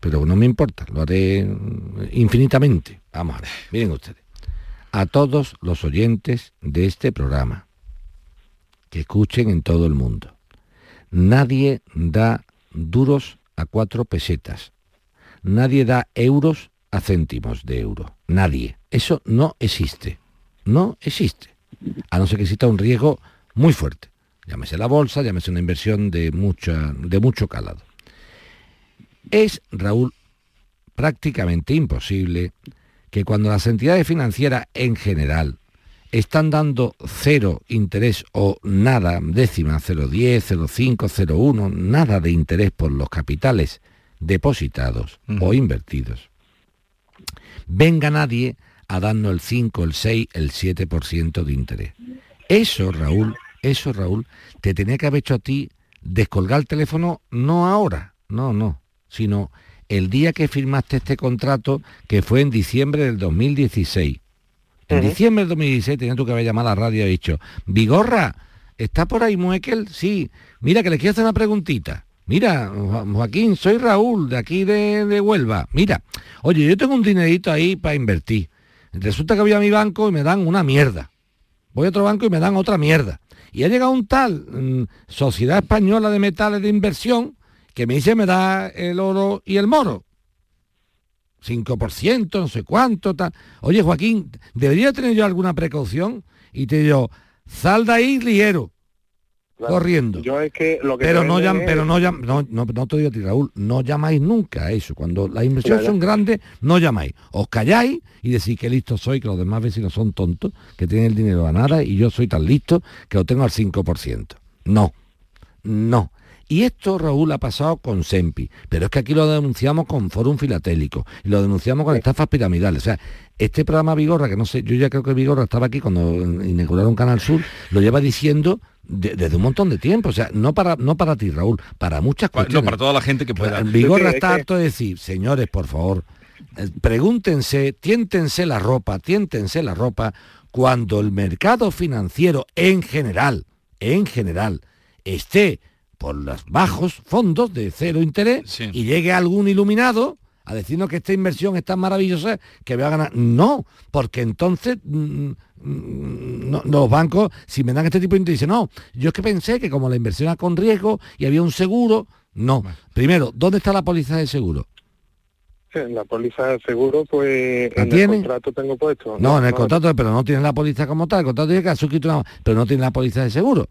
Pero no me importa, lo haré infinitamente. Vamos a ver, miren ustedes. A todos los oyentes de este programa, que escuchen en todo el mundo. Nadie da duros a cuatro pesetas. Nadie da euros a céntimos de euro. Nadie. Eso no existe. No existe. A no ser que exista un riesgo muy fuerte. Llámese la bolsa, llámese una inversión de, de mucho calado. Es, Raúl, prácticamente imposible que cuando las entidades financieras en general están dando cero interés o nada, décima, 0,10, 0,5, 0,1, nada de interés por los capitales depositados o invertidos, venga nadie a darnos el 5, el 6, el 7% de interés. Eso, Raúl, eso, Raúl, te tenía que haber hecho a ti descolgar el teléfono no ahora, no, no, sino el día que firmaste este contrato que fue en diciembre del 2016. En diciembre del 2016 tenía tú que haber llamado a la radio y dicho, Vigorra, ¿está por ahí Muekel? Sí. Mira, que le quiero hacer una preguntita. Mira, Jo- Joaquín, soy Raúl, de aquí de, de Huelva. Mira, oye, yo tengo un dinerito ahí para invertir. Resulta que voy a mi banco y me dan una mierda. Voy a otro banco y me dan otra mierda. Y ha llegado un tal, mm, Sociedad Española de Metales de Inversión, que me dice me da el oro y el moro. 5%, no sé cuánto, tal. Oye, Joaquín, ¿debería tener yo alguna precaución? Y te digo, sal de ahí ligero, Claro, corriendo. Yo es que lo que Pero no, llam- es- pero no, llam- no, no, no te digo a ti, Raúl, no llamáis nunca a eso. Cuando las inversiones Claro. son grandes, no llamáis. Os calláis y decís que listo soy, que los demás vecinos son tontos, que tienen el dinero a nada y yo soy tan listo que lo tengo al 5%. No, no. Y esto, Raúl, ha pasado con Sempi, pero es que aquí lo denunciamos con Fórum Filatélico y lo denunciamos con estafas piramidales. O sea, este programa Vigorra, que no sé, yo ya creo que Vigorra estaba aquí cuando inauguraron Canal Sur, lo lleva diciendo de- desde un montón de tiempo. O sea, no para, no para ti, Raúl, para muchas No, cuestiones. para toda la gente que pueda. Vigorra está harto de decir, señores, por favor, eh, pregúntense, tiéntense la ropa, tiéntense la ropa, cuando el mercado financiero en general, en general, esté por los bajos fondos de cero interés y llegue algún iluminado a decirnos que esta inversión es tan maravillosa que voy a ganar. No, porque entonces mm, mm, no, los bancos, si me dan este tipo de interés, dicen, no, yo es que pensé que como la inversión era con riesgo y había un seguro, no. Primero, ¿dónde está la póliza de seguro? En la póliza de seguro, pues ¿La en tiene? el contrato tengo puesto. No, en el contrato, pero no tiene la póliza como tal. El contrato dice que has suscrito una, pero no tiene la póliza de seguro.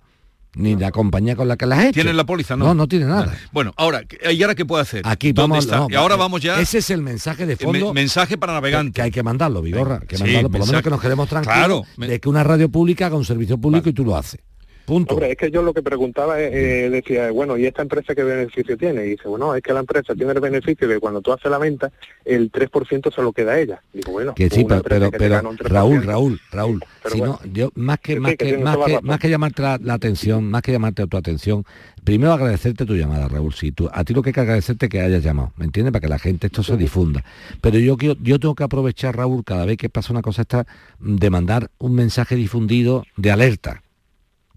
Ni la compañía con la que la has hecho. ¿Tienen la póliza? No, No, no tiene nada. Bueno, ahora, ¿y ahora qué puede hacer? Aquí ¿Dónde vamos. no, y ahora va- vamos ya. Ese es el mensaje de el fondo. me- mensaje para navegantes. Que hay que mandarlo, Vigorra. Que Sí, mandarlo, por lo menos que nos quedemos tranquilos Claro, de que una radio pública haga un servicio público y tú lo haces. Punto. Hombre, es que yo lo que preguntaba, es, eh, decía, bueno, ¿y esta empresa qué beneficio tiene? Y dice, bueno, es que la empresa tiene el beneficio de cuando tú haces la venta, el 3% se lo queda a ella. Digo, bueno, Que sí, pero, pero, que te pero gana un 3%, Raúl, Raúl, Raúl, Pero si bueno. no, yo más que más sí, que más que más que llamarte la, la atención, más que llamarte a tu atención, primero agradecerte tu llamada, Raúl. Si tú, a ti lo que hay que agradecerte es que hayas llamado, ¿me entiendes? Para que la gente esto se difunda. Pero yo quiero, yo tengo que aprovechar, Raúl, cada vez que pasa una cosa esta, de mandar un mensaje difundido de alerta.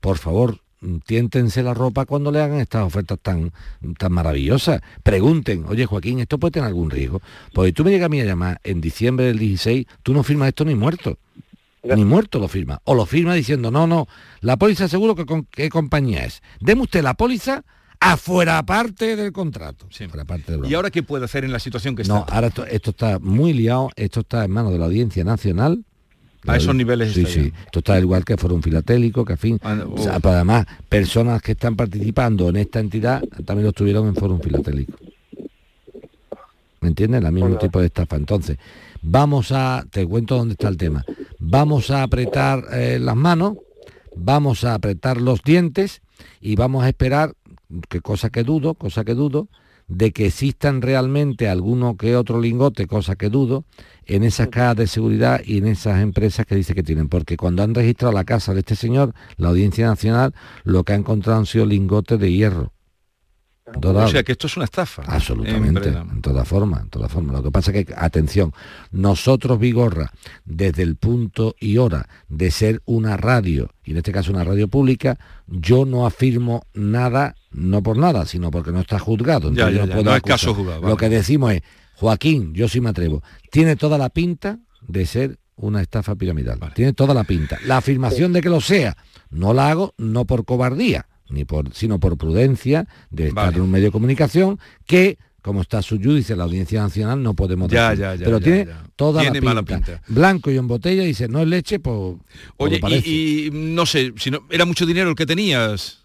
Por favor, tiéntense la ropa cuando le hagan estas ofertas tan, tan maravillosas. Pregunten, oye Joaquín, ¿esto puede tener algún riesgo? Porque tú me llegas a mí a llamar en diciembre del 16, tú no firmas esto ni muerto. Ni muerto lo firma. O lo firma diciendo, no, no, la póliza seguro que con qué compañía es. Deme usted la póliza afuera parte del contrato. Fuera parte del ¿Y ahora qué puede hacer en la situación que no, está? ahora esto, esto está muy liado, esto está en manos de la Audiencia Nacional. A esos niveles Sí, sí. Esto está igual que Foro Filatélico, que a fin. Ah, o sea, pero además, personas que están participando en esta entidad también lo estuvieron en Foro Filatélico. ¿Me entiendes? El mismo tipo de estafa. Entonces, vamos a, te cuento dónde está el tema. Vamos a apretar eh, las manos, vamos a apretar los dientes y vamos a esperar, que cosa que dudo, cosa que dudo, de que existan realmente alguno que otro lingote, cosa que dudo, en esas cajas de seguridad y en esas empresas que dice que tienen. Porque cuando han registrado la casa de este señor, la Audiencia Nacional, lo que ha encontrado han sido lingotes de hierro. O sea que esto es una estafa. Absolutamente, En toda forma, en toda forma. Lo que pasa es que, atención, nosotros, Vigorra, desde el punto y hora de ser una radio, y en este caso una radio pública, yo no afirmo nada, no por nada, sino porque no está juzgado. Ya, entonces ya, yo ya, puedo no es caso juzgado, Lo vale. que decimos es, Joaquín, yo sí me atrevo, tiene toda la pinta de ser una estafa piramidal. Tiene toda la pinta. La afirmación de que lo sea, no la hago no por cobardía, ni por, sino por prudencia de estar Vale. en un medio de comunicación que, como está su dice la Audiencia Nacional, no podemos Ya, decir. ya, ya, Pero ya, tiene ya. toda Tiene la mala pinta. Blanco y en botella, dice, no es leche, pues... Oye, y, y no sé, si no, era mucho dinero el que tenías.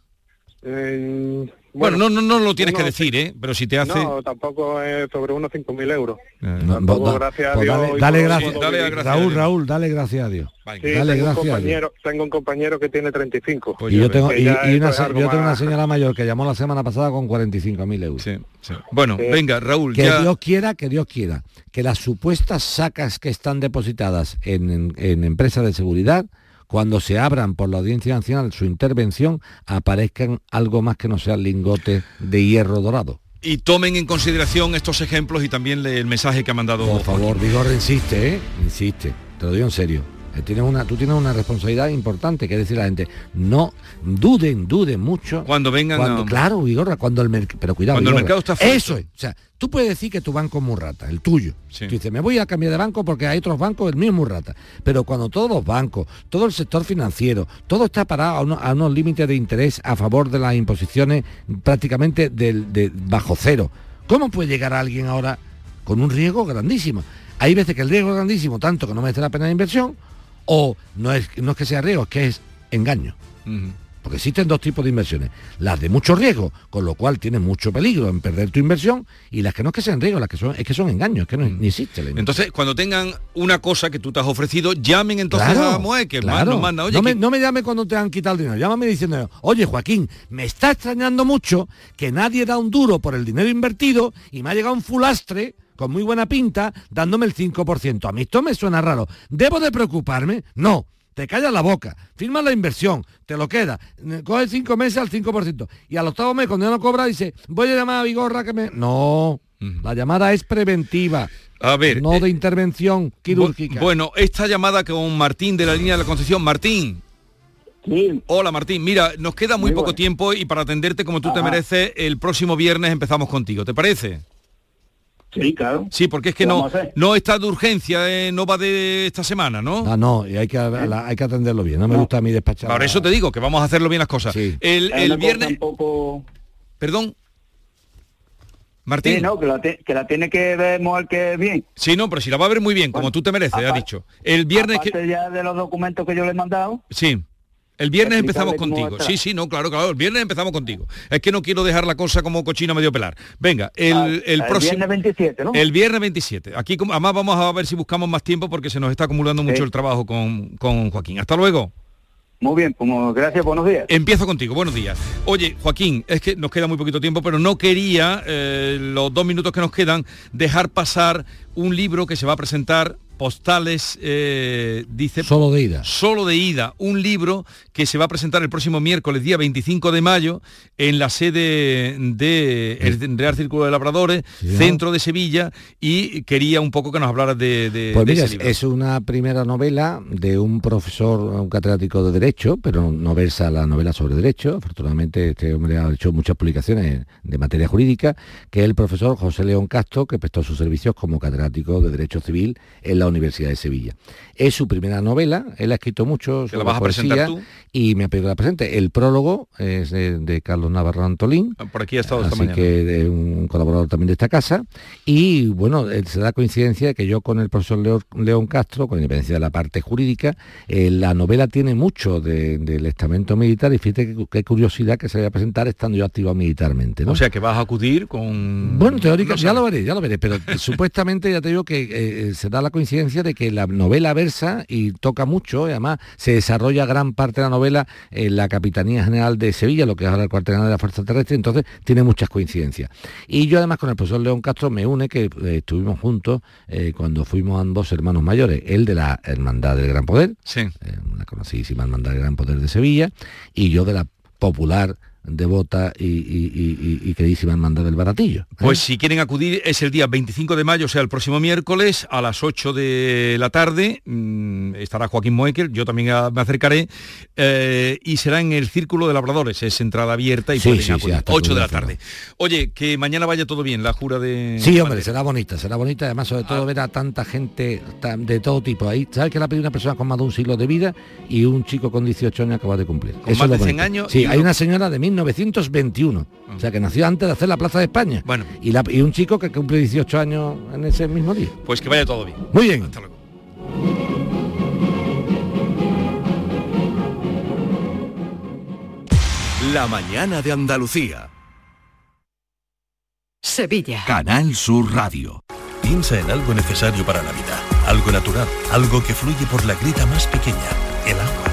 Eh, Bueno, no, no, no lo tienes que decir, ¿eh? Pero si te hace... No, tampoco es sobre unos 5.000 euros. No, Tampoco, da- gracias a pues Dios, dale, hoy dale gracias, puedo vivir. Raúl, Raúl, dale gracias a Dios. Sí, dale tengo, un gracias a Dios. compañero, tengo un compañero que tiene 35. y yo tengo, y, una, yo tengo una señora mayor que llamó la semana pasada con 45.000 euros. Bueno, Sí. venga, Raúl, Que ya... Dios quiera, que Dios quiera, que las supuestas sacas que están depositadas en, en- en empresas de seguridad, cuando se abran por la Audiencia Nacional su intervención, aparezcan algo más que no sean lingotes de hierro dorado. Y tomen en consideración estos ejemplos y también el mensaje que ha mandado... Por favor, Vigor, insiste, ¿eh? Insiste. Te lo digo en serio. Eh, Tienes una, tú tienes una responsabilidad importante, que decir a la gente, no duden, duden mucho. Cuando vengan Cuando, a- Claro, Vigorra, cuando el mercado... Pero cuidado, Cuando el mercado está fuerte. Eso es. O sea, tú puedes decir que tu banco es muy rata, el tuyo. Sí. Tú dices, me voy a cambiar de banco porque hay otros bancos, el mío es muy rata. Pero cuando todos los bancos, todo el sector financiero, todo está parado a, uno- a unos límites de interés a favor de las imposiciones prácticamente del, de bajo cero. ¿Cómo puede llegar alguien ahora con un riesgo grandísimo? Hay veces que el riesgo es grandísimo, tanto que no merece la pena la inversión, o no es, no es que sea riesgo, es que es engaño. Porque existen dos tipos de inversiones. Las de mucho riesgo, con lo cual tienes mucho peligro en perder tu inversión, y las que no es que sean riesgo, las que son, es que son engaños, que no, ni existe. Entonces, cuando tengan una cosa que tú te has ofrecido, llamen entonces a Moe, que más nos manda, oye, no, me, no me llame cuando te han quitado el dinero, llámame diciendo, oye Joaquín, me está extrañando mucho que nadie da un duro por el dinero invertido y me ha llegado un fulastre con muy buena pinta dándome el 5%. A mí esto me suena raro. ¿Debo de preocuparme? No. Te callas la boca, firmas la inversión, te lo queda, coge cinco meses al 5%. Y al octavo mes, cuando ya no cobra, dice, voy a llamar a Vigorra que me... No, la llamada es preventiva. A ver, No de intervención quirúrgica. Bu- Bueno, esta llamada con Martín de la línea de la Concepción. Martín. Hola Martín, mira, nos queda muy, Muy poco bueno. tiempo y para atenderte como tú te mereces, el próximo viernes empezamos contigo, ¿te parece? Sí, claro. Sí, porque es que no, no está de urgencia, eh, no va de esta semana, ¿no? Ah, no, y hay que, la- hay que atenderlo bien. No me gusta a mí despachar. Por eso te digo que vamos a hacerlo bien las cosas. El, el viernes... cosa un poco- Perdón. Martín. Sí, no, que la, te- que la tiene que ver el que bien. Sí, no, pero si la va a ver muy bien, como tú te mereces, ha dicho. El viernes que... Ya de los documentos que yo le he mandado. Sí. El viernes empezamos contigo. Sí, sí, no, claro, claro. El viernes empezamos contigo. Es que no quiero dejar la cosa como cochino a medio pelar. Venga, el, Ah, el el próximo. viernes 27, ¿no? El viernes 27. Aquí además vamos a ver si buscamos más tiempo porque se nos está acumulando mucho el trabajo con, con Joaquín. Hasta luego. Muy bien, como gracias, buenos días. Empiezo contigo, buenos días. Oye, Joaquín, es que nos queda muy poquito tiempo, pero no quería, eh, los dos minutos que nos quedan, dejar pasar un libro que se va a presentar, Postales, eh, dice... Solo de ida. Solo de ida, un libro que se va a presentar el próximo miércoles, día 25 de mayo, en la sede de el Real Círculo de Labradores, Sí. centro de Sevilla, y quería un poco que nos hablaras de, de- Pues de mira, ese es, libro. es una primera novela de un profesor, un catedrático de Derecho, pero no versa la novela sobre Derecho. Afortunadamente este hombre ha hecho muchas publicaciones de materia jurídica, que es el profesor José León Castro, que prestó sus servicios como catedrático de Derecho Civil en la Universidad de Sevilla. Es su primera novela, él ha escrito mucho ¿Que la sobre vas a poesía presentar tú? y me ha pedido la presente. El prólogo es de, de Carlos Navarro Antolín. Por aquí ha estado esta Así mañana. que de un colaborador también de esta casa. Y bueno, eh, se da coincidencia de que yo con el profesor León Castro, con independencia de la parte jurídica, eh, la novela tiene mucho de- del estamento militar y fíjate qué, qué curiosidad que se vaya a presentar estando yo activado militarmente. ¿no? O sea, que vas a acudir con... Bueno, teórica, No ya lo veré, ya lo veré, pero supuestamente ya te digo que eh, se da la coincidencia de que la novela versa y toca mucho, y además se desarrolla gran parte de la novela en la Capitanía General de Sevilla, lo que es ahora el cuartel general de la Fuerza Terrestre, entonces tiene muchas coincidencias. Y yo además con el profesor León Castro me une que eh, estuvimos juntos eh, cuando fuimos ambos hermanos mayores, él de la Hermandad del Gran Poder, Sí. la conocidísima Hermandad del Gran Poder de Sevilla, y yo de la popular, devota y, y- y- y- queridísima Hermandad del Baratillo. ¿eh? Pues si quieren acudir es el día 25 de mayo, o sea, el próximo miércoles a las 8 de la tarde. Mm, estará Joaquín Moekel, yo también a- me acercaré. eh, y será en el Círculo de Labradores, es entrada abierta y Sí, pueden sí, acudir. hasta 8 de la tarde. Oye, que mañana vaya todo bien, la jura de... Sí, hombre, será bonita, será bonita, además sobre todo ver a tanta gente tan- de todo tipo ahí. ¿Sabes que la ha pedido una persona con más de un siglo de vida y un chico con 18 años acaba de cumplir? Con Eso más de 100 bonito. años Sí, hay una señora de 1921, o sea que nació antes de hacer la Plaza de España. Bueno. Y, la- y un chico que cumple 18 años en ese mismo día. Pues que vaya todo bien. Muy bien. Hasta luego. La mañana de Andalucía. Sevilla. Canal Sur Radio. Piensa en algo necesario para la vida, algo natural, algo que fluye por la grita más pequeña, el agua.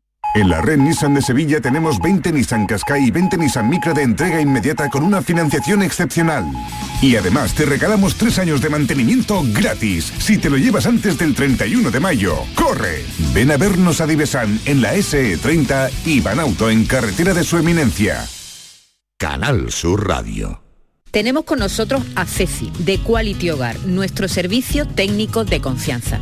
En la red Nissan de Sevilla tenemos 20 Nissan Qashqai y 20 Nissan Micra de entrega inmediata con una financiación excepcional. Y además te regalamos 3 años de mantenimiento gratis si te lo llevas antes del 31 de mayo. ¡Corre! Ven a vernos a Divesan en la SE30 y Banauto en carretera de su eminencia. Canal Sur Radio. Tenemos con nosotros a Ceci, de Quality Hogar, nuestro servicio técnico de confianza.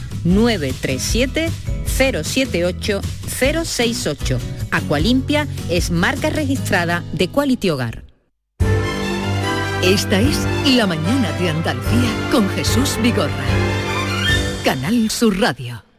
937 078 068. Aqualimpia es marca registrada de Quality Hogar. Esta es La mañana de Andalucía con Jesús Vigorra. Canal Sur Radio.